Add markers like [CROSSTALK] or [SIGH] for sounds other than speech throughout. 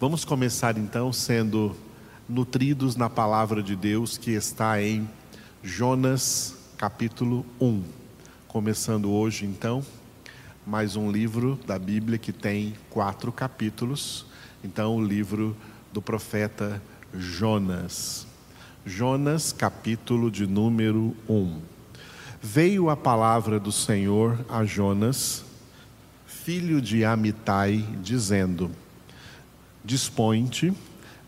Vamos começar então sendo nutridos na palavra de Deus que está em Jonas capítulo 1. Começando hoje então, mais um livro da Bíblia que tem quatro capítulos. Então, o livro do profeta Jonas. Jonas, capítulo de número 1. Veio a palavra do Senhor a Jonas, filho de Amitai, dizendo: Dispõe-te,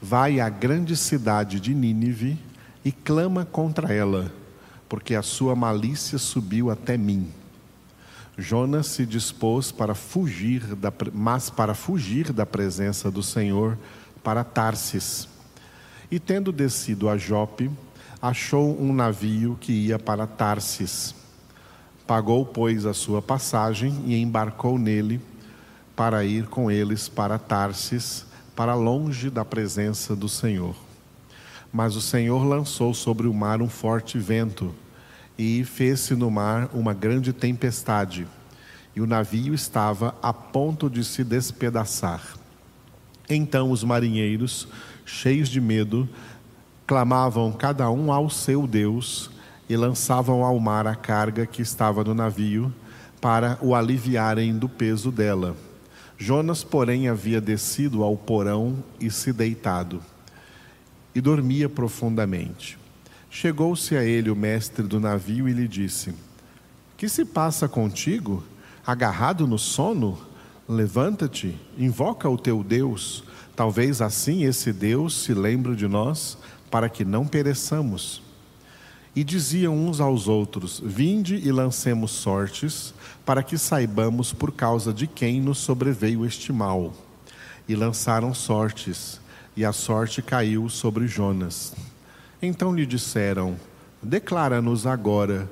vai à grande cidade de Nínive e clama contra ela, porque a sua malícia subiu até mim. Jonas se dispôs para fugir, da, mas para fugir da presença do Senhor para Tarsis. E tendo descido a Jope, achou um navio que ia para Tarsis. Pagou, pois, a sua passagem e embarcou nele para ir com eles para Tarsis para longe da presença do Senhor. Mas o Senhor lançou sobre o mar um forte vento, e fez-se no mar uma grande tempestade, e o navio estava a ponto de se despedaçar. Então os marinheiros, cheios de medo, clamavam cada um ao seu Deus e lançavam ao mar a carga que estava no navio, para o aliviarem do peso dela Jonas, porém, havia descido ao porão e se deitado, e dormia profundamente. Chegou-se a ele o mestre do navio e lhe disse: Que se passa contigo? Agarrado no sono? Levanta-te, invoca o teu Deus. Talvez assim esse Deus se lembre de nós, para que não pereçamos. E diziam uns aos outros: Vinde e lancemos sortes, para que saibamos por causa de quem nos sobreveio este mal. E lançaram sortes, e a sorte caiu sobre Jonas. Então lhe disseram: Declara-nos agora,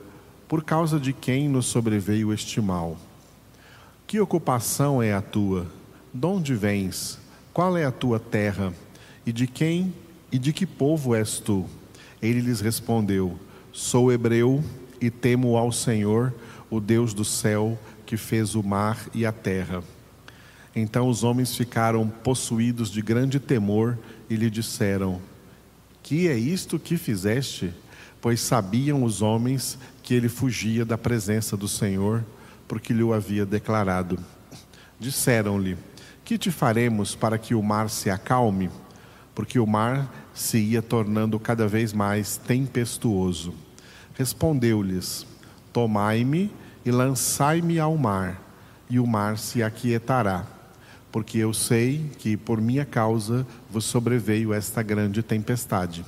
por causa de quem nos sobreveio este mal. Que ocupação é a tua? De onde vens? Qual é a tua terra? E de quem e de que povo és tu? Ele lhes respondeu: Sou hebreu e temo ao Senhor, o Deus do céu, que fez o mar e a terra. Então os homens ficaram possuídos de grande temor e lhe disseram: Que é isto que fizeste? Pois sabiam os homens que ele fugia da presença do Senhor, porque lhe o havia declarado. Disseram-lhe: Que te faremos para que o mar se acalme? Porque o mar se ia tornando cada vez mais tempestuoso. Respondeu-lhes: Tomai-me e lançai-me ao mar, e o mar se aquietará, porque eu sei que por minha causa vos sobreveio esta grande tempestade.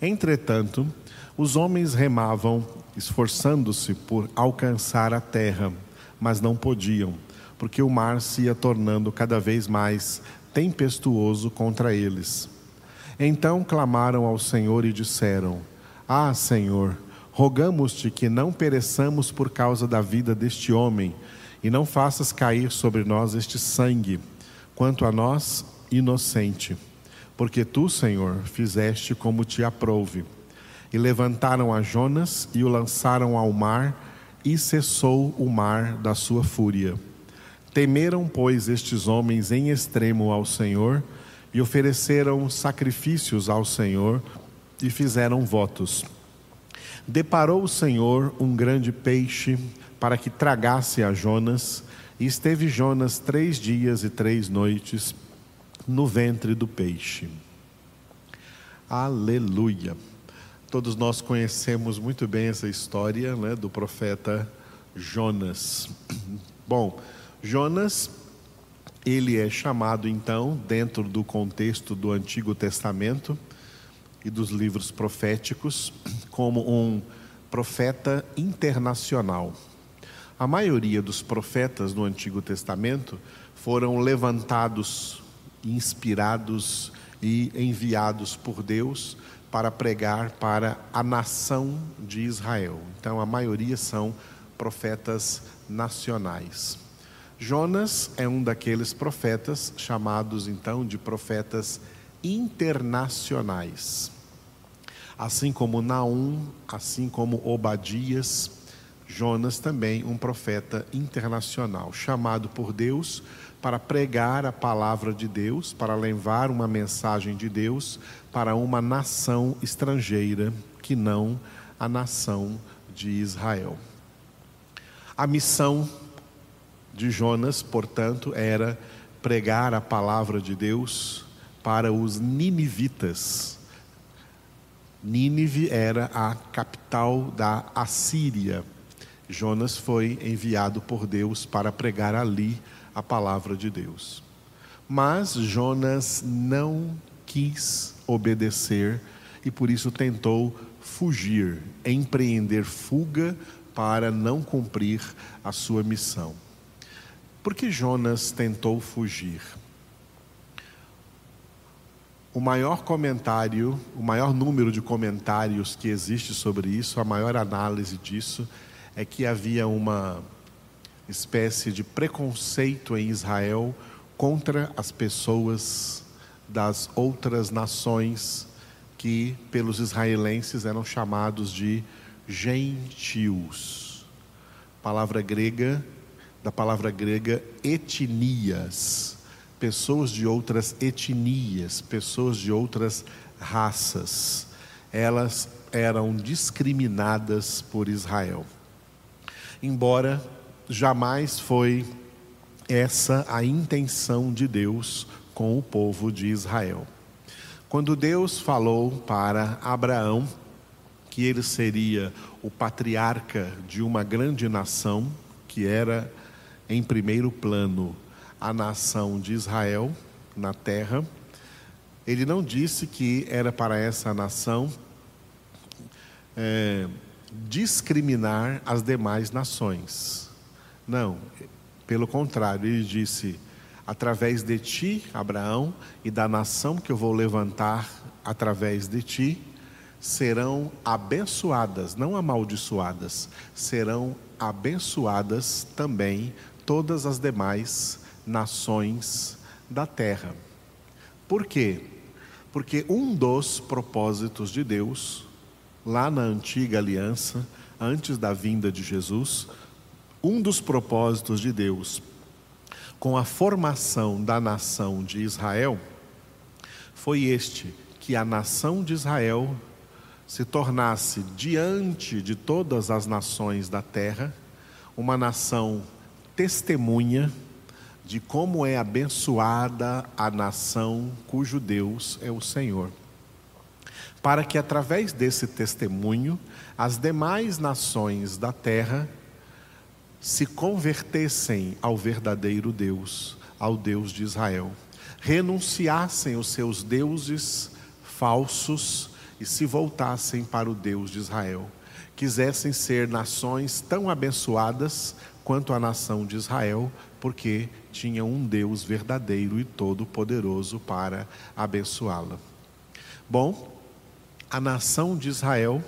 Entretanto, os homens remavam, esforçando-se por alcançar a terra, mas não podiam, porque o mar se ia tornando cada vez mais tempestuoso contra eles. Então clamaram ao Senhor e disseram: ah, Senhor, rogamos-te que não pereçamos por causa da vida deste homem, e não faças cair sobre nós este sangue, quanto a nós, inocente. Porque tu, Senhor, fizeste como te aprouve. E levantaram a Jonas e o lançaram ao mar, e cessou o mar da sua fúria. Temeram, pois, estes homens em extremo ao Senhor, e ofereceram sacrifícios ao Senhor, e fizeram votos. Deparou o Senhor um grande peixe para que tragasse a Jonas, e esteve Jonas três dias e três noites no ventre do peixe. Aleluia. Todos nós conhecemos muito bem essa história né, do profeta Jonas. [CLEARS THROAT] Bom, Jonas, ele é chamado então, dentro do contexto do Antigo Testamento, e dos livros proféticos como um profeta internacional. A maioria dos profetas no Antigo Testamento foram levantados, inspirados e enviados por Deus para pregar para a nação de Israel. Então, a maioria são profetas nacionais. Jonas é um daqueles profetas chamados então de profetas internacionais assim como Naum, assim como Obadias, Jonas também um profeta internacional, chamado por Deus para pregar a palavra de Deus, para levar uma mensagem de Deus para uma nação estrangeira que não a nação de Israel. A missão de Jonas, portanto, era pregar a palavra de Deus para os ninivitas. Nínive era a capital da Assíria. Jonas foi enviado por Deus para pregar ali a palavra de Deus. Mas Jonas não quis obedecer e por isso tentou fugir, empreender fuga para não cumprir a sua missão. Por que Jonas tentou fugir? O maior comentário, o maior número de comentários que existe sobre isso, a maior análise disso, é que havia uma espécie de preconceito em Israel contra as pessoas das outras nações que, pelos israelenses, eram chamados de gentios. Palavra grega da palavra grega etnias, pessoas de outras etnias, pessoas de outras raças. Elas eram discriminadas por Israel. Embora jamais foi essa a intenção de Deus com o povo de Israel. Quando Deus falou para Abraão que ele seria o patriarca de uma grande nação, que era em primeiro plano a nação de Israel na terra. Ele não disse que era para essa nação é, discriminar as demais nações. Não, pelo contrário, ele disse: através de ti, Abraão, e da nação que eu vou levantar através de ti, serão abençoadas, não amaldiçoadas, serão abençoadas também todas as demais nações da terra. Por quê? Porque um dos propósitos de Deus, lá na antiga aliança, antes da vinda de Jesus, um dos propósitos de Deus com a formação da nação de Israel foi este: que a nação de Israel se tornasse, diante de todas as nações da terra, uma nação testemunha de como é abençoada a nação cujo Deus é o Senhor. Para que através desse testemunho, as demais nações da terra se convertessem ao verdadeiro Deus, ao Deus de Israel, renunciassem os seus deuses falsos e se voltassem para o Deus de Israel. Quisessem ser nações tão abençoadas quanto a nação de Israel, porque tinha um Deus verdadeiro e todo-poderoso para abençoá-la. Bom, a nação de Israel,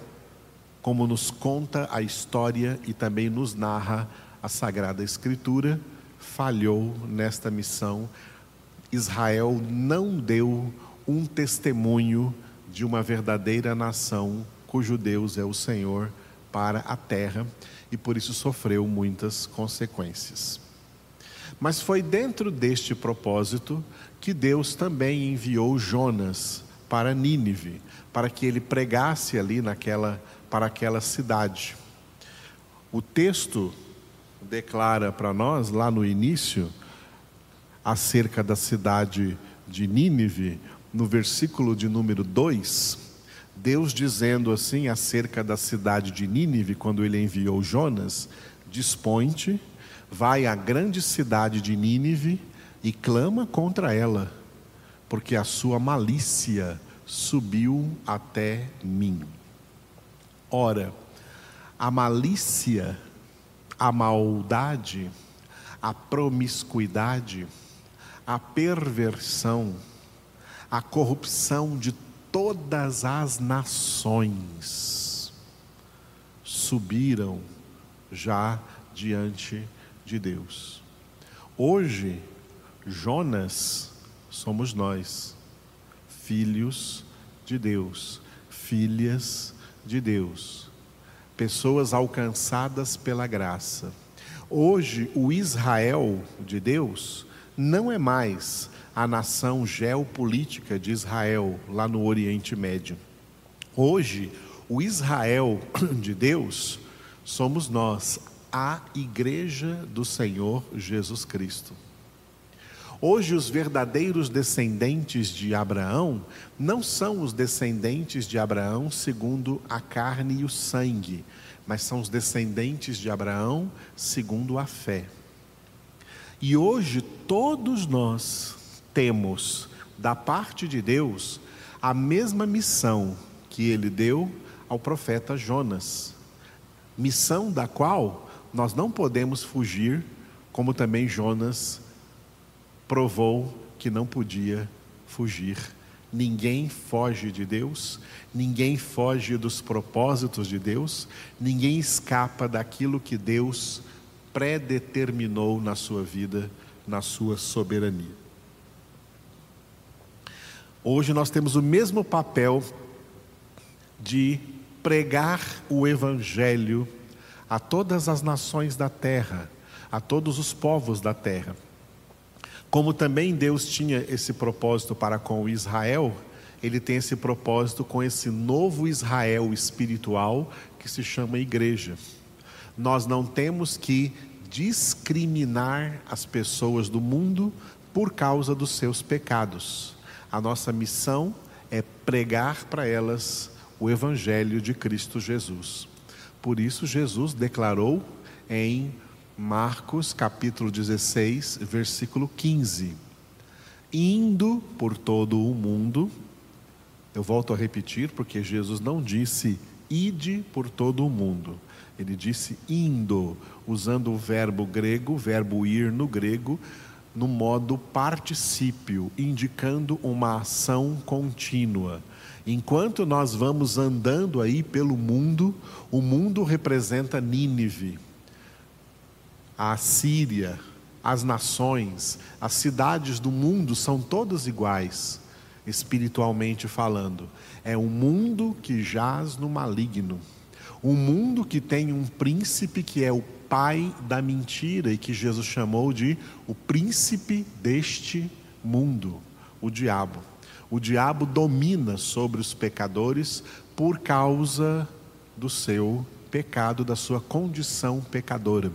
como nos conta a história e também nos narra a Sagrada Escritura, falhou nesta missão. Israel não deu um testemunho de uma verdadeira nação cujo Deus é o Senhor para a terra e por isso sofreu muitas consequências. Mas foi dentro deste propósito que Deus também enviou Jonas para Nínive, para que ele pregasse ali naquela para aquela cidade. O texto declara para nós lá no início acerca da cidade de Nínive, no versículo de número 2, Deus dizendo assim acerca da cidade de Nínive, quando ele enviou Jonas: Dispõe-te, vai à grande cidade de Nínive e clama contra ela, porque a sua malícia subiu até mim. Ora, a malícia, a maldade, a promiscuidade, a perversão, a corrupção de todas as nações subiram já diante de Deus. Hoje, Jonas somos nós, filhos de Deus, filhas de Deus, pessoas alcançadas pela graça. Hoje, o Israel de Deus não é mais a nação geopolítica de Israel, lá no Oriente Médio. Hoje, o Israel de Deus somos nós, a Igreja do Senhor Jesus Cristo. Hoje, os verdadeiros descendentes de Abraão não são os descendentes de Abraão segundo a carne e o sangue, mas são os descendentes de Abraão segundo a fé. E hoje, todos nós temos da parte de Deus a mesma missão que ele deu ao profeta Jonas. Missão da qual nós não podemos fugir, como também Jonas provou que não podia fugir. Ninguém foge de Deus, ninguém foge dos propósitos de Deus, ninguém escapa daquilo que Deus predeterminou na sua vida, na sua soberania. Hoje nós temos o mesmo papel de pregar o Evangelho a todas as nações da terra, a todos os povos da terra. Como também Deus tinha esse propósito para com Israel, ele tem esse propósito com esse novo Israel espiritual que se chama igreja. Nós não temos que discriminar as pessoas do mundo por causa dos seus pecados. A nossa missão é pregar para elas o Evangelho de Cristo Jesus. Por isso, Jesus declarou em Marcos capítulo 16, versículo 15: Indo por todo o mundo, eu volto a repetir, porque Jesus não disse ide por todo o mundo, ele disse indo, usando o verbo grego, verbo ir no grego, no modo particípio, indicando uma ação contínua. Enquanto nós vamos andando aí pelo mundo, o mundo representa Nínive, a Síria, as nações, as cidades do mundo são todas iguais, espiritualmente falando. É um mundo que jaz no maligno, um mundo que tem um príncipe que é o pai da mentira e que Jesus chamou de o príncipe deste mundo, o diabo. O diabo domina sobre os pecadores por causa do seu pecado, da sua condição pecadora,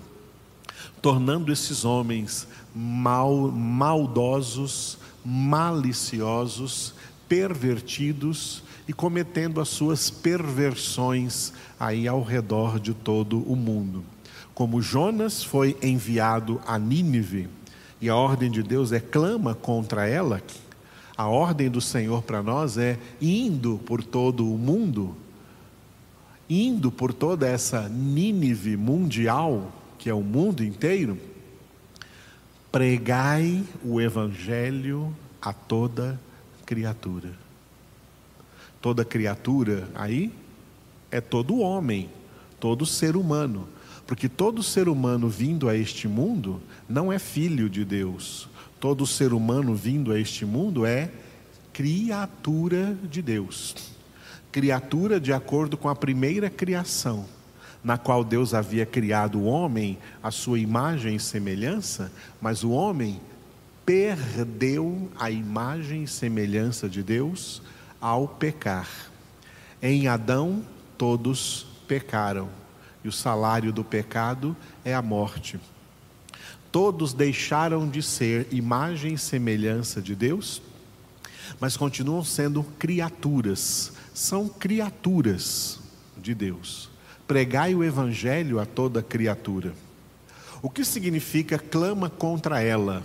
tornando esses homens mal, maldosos, maliciosos, pervertidos e cometendo as suas perversões aí ao redor de todo o mundo. Como Jonas foi enviado a Nínive, e a ordem de Deus é clama contra ela, a ordem do Senhor para nós é indo por todo o mundo, indo por toda essa Nínive mundial, que é o mundo inteiro, pregai o evangelho a toda criatura. Toda criatura aí é todo homem, todo ser humano. Porque todo ser humano vindo a este mundo não é filho de Deus. Todo ser humano vindo a este mundo é criatura de Deus. Criatura de acordo com a primeira criação, na qual Deus havia criado o homem à sua imagem e semelhança, mas o homem perdeu a imagem e semelhança de Deus ao pecar. Em Adão, todos pecaram e o salário do pecado é a morte. Todos deixaram de ser imagem e semelhança de Deus, mas continuam sendo criaturas, são criaturas de Deus. Pregai o evangelho a toda criatura. O que significa clama contra ela?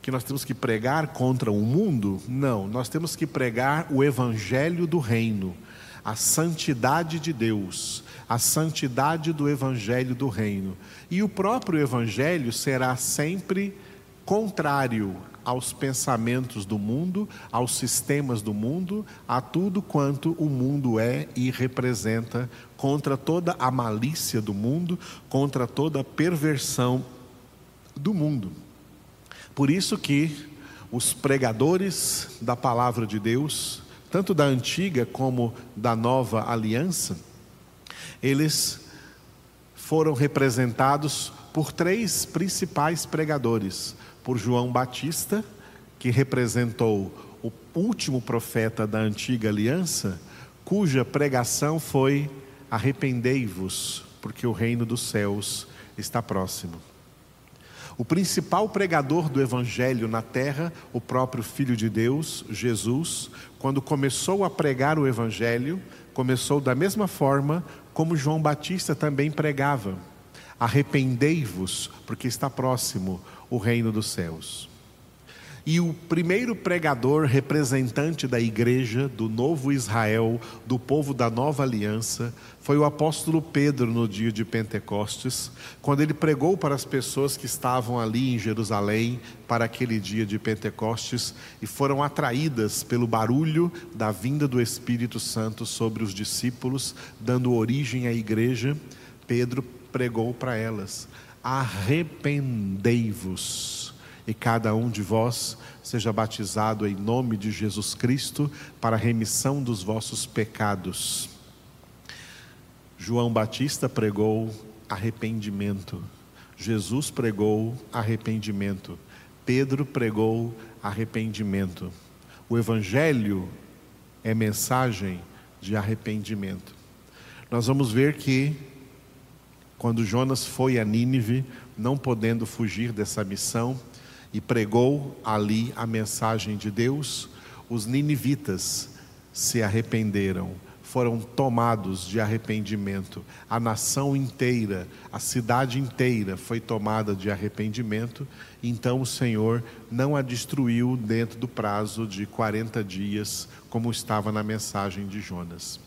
Que nós temos que pregar contra o mundo? Não, nós temos que pregar o evangelho do reino, a santidade de Deus, a santidade do evangelho do reino. E o próprio evangelho será sempre contrário aos pensamentos do mundo, aos sistemas do mundo, a tudo quanto o mundo é e representa, contra toda a malícia do mundo, contra toda a perversão do mundo. Por isso que os pregadores da palavra de Deus, tanto da antiga como da nova aliança, eles foram representados por três principais pregadores: por João Batista, que representou o último profeta da antiga aliança, cuja pregação foi: arrependei-vos, porque o reino dos céus está próximo. O principal pregador do evangelho na terra, o próprio Filho de Deus, Jesus, quando começou a pregar o evangelho, começou da mesma forma como João Batista também pregava: arrependei-vos, porque está próximo o reino dos céus. E o primeiro pregador representante da igreja, do novo Israel, do povo da nova aliança, foi o apóstolo Pedro no dia de Pentecostes, quando ele pregou para as pessoas que estavam ali em Jerusalém para aquele dia de Pentecostes e foram atraídas pelo barulho da vinda do Espírito Santo sobre os discípulos, dando origem à igreja. Pedro pregou para elas: arrependei-vos e cada um de vós seja batizado em nome de Jesus Cristo para a remissão dos vossos pecados. João Batista pregou arrependimento. Jesus pregou arrependimento. Pedro pregou arrependimento. O Evangelho é mensagem de arrependimento. Nós vamos ver que, quando Jonas foi a Nínive, não podendo fugir dessa missão, e pregou ali a mensagem de Deus, os ninivitas se arrependeram, foram tomados de arrependimento. A nação inteira, a cidade inteira foi tomada de arrependimento. Então o Senhor não a destruiu dentro do prazo de 40 dias, como estava na mensagem de Jonas,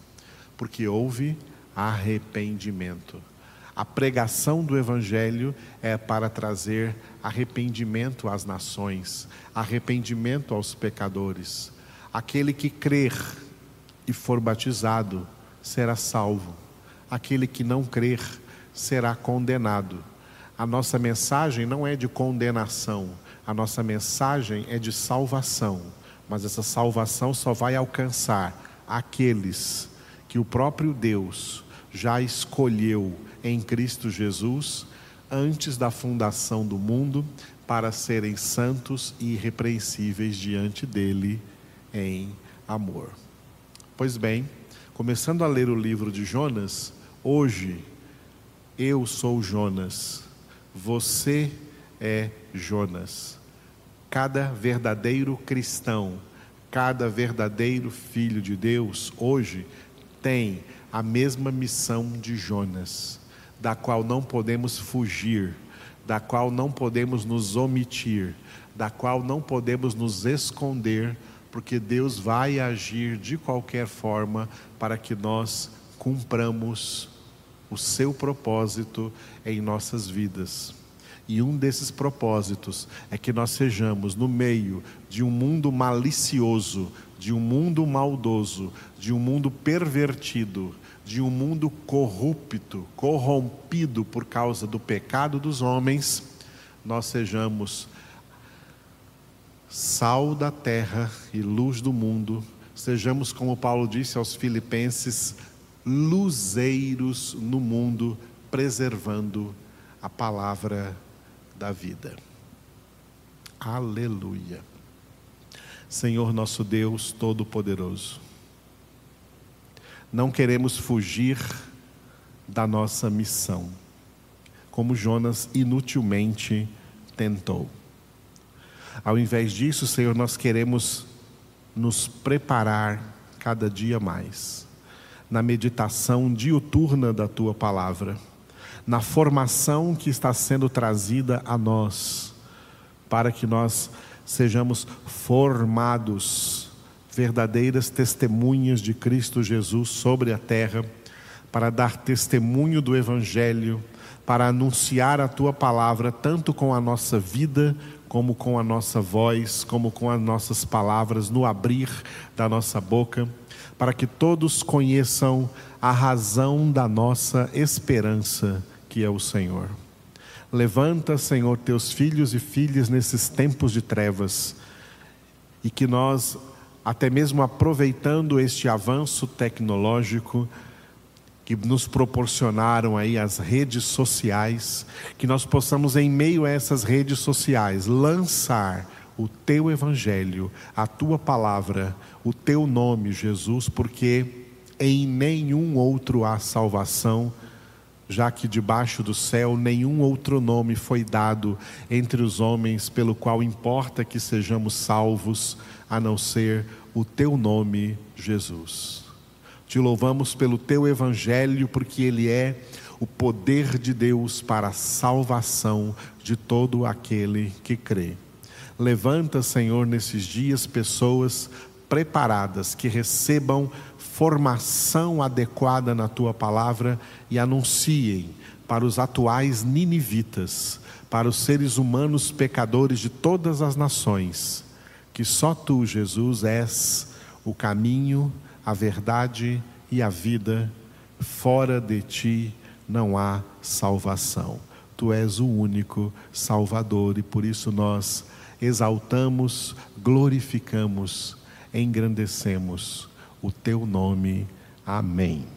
porque houve arrependimento. A pregação do Evangelho é para trazer arrependimento às nações, arrependimento aos pecadores. Aquele que crer e for batizado será salvo, aquele que não crer será condenado. A nossa mensagem não é de condenação, a nossa mensagem é de salvação, mas essa salvação só vai alcançar aqueles que o próprio Deus já escolheu em Cristo Jesus antes da fundação do mundo para serem santos e irrepreensíveis diante dele em amor. Pois bem, começando a ler o livro de Jonas, hoje eu sou Jonas, você é Jonas. Cada verdadeiro cristão, cada verdadeiro filho de Deus hoje tem a mesma missão de Jonas da qual não podemos fugir, da qual não podemos nos omitir, da qual não podemos nos esconder, porque Deus vai agir de qualquer forma para que nós cumpramos o seu propósito em nossas vidas. E um desses propósitos é que nós sejamos no meio de um mundo malicioso, de um mundo maldoso, de um mundo pervertido, de um mundo corrupto, corrompido por causa do pecado dos homens, nós sejamos sal da terra e luz do mundo, sejamos, como Paulo disse aos Filipenses, luzeiros no mundo, preservando a palavra da vida. Aleluia. Senhor nosso Deus Todo-Poderoso, não queremos fugir da nossa missão, como Jonas inutilmente tentou. Ao invés disso, Senhor, nós queremos nos preparar cada dia mais na meditação diuturna da tua palavra, na formação que está sendo trazida a nós, para que nós sejamos formados verdadeiras testemunhas de Cristo Jesus sobre a terra, para dar testemunho do Evangelho, para anunciar a tua palavra, tanto com a nossa vida, como com a nossa voz, como com as nossas palavras, no abrir da nossa boca, para que todos conheçam a razão da nossa esperança, que é o Senhor. Levanta, Senhor, teus filhos e filhas nesses tempos de trevas, e que nós até mesmo aproveitando este avanço tecnológico, que nos proporcionaram aí as redes sociais, que nós possamos, em meio a essas redes sociais, lançar o teu evangelho, a tua palavra, o teu nome, Jesus, porque em nenhum outro há salvação, já que debaixo do céu nenhum outro nome foi dado entre os homens pelo qual importa que sejamos salvos, a não ser o teu nome, Jesus. Te louvamos pelo teu evangelho, porque ele é o poder de Deus para a salvação de todo aquele que crê. Levanta, Senhor, nesses dias pessoas preparadas que recebam formação adequada na tua palavra e anunciem para os atuais ninivitas, para os seres humanos pecadores de todas as nações, que só tu, Jesus, és o caminho, a verdade e a vida, fora de ti não há salvação. Tu és o único Salvador e por isso nós exaltamos, glorificamos, engrandecemos o teu nome. Amém.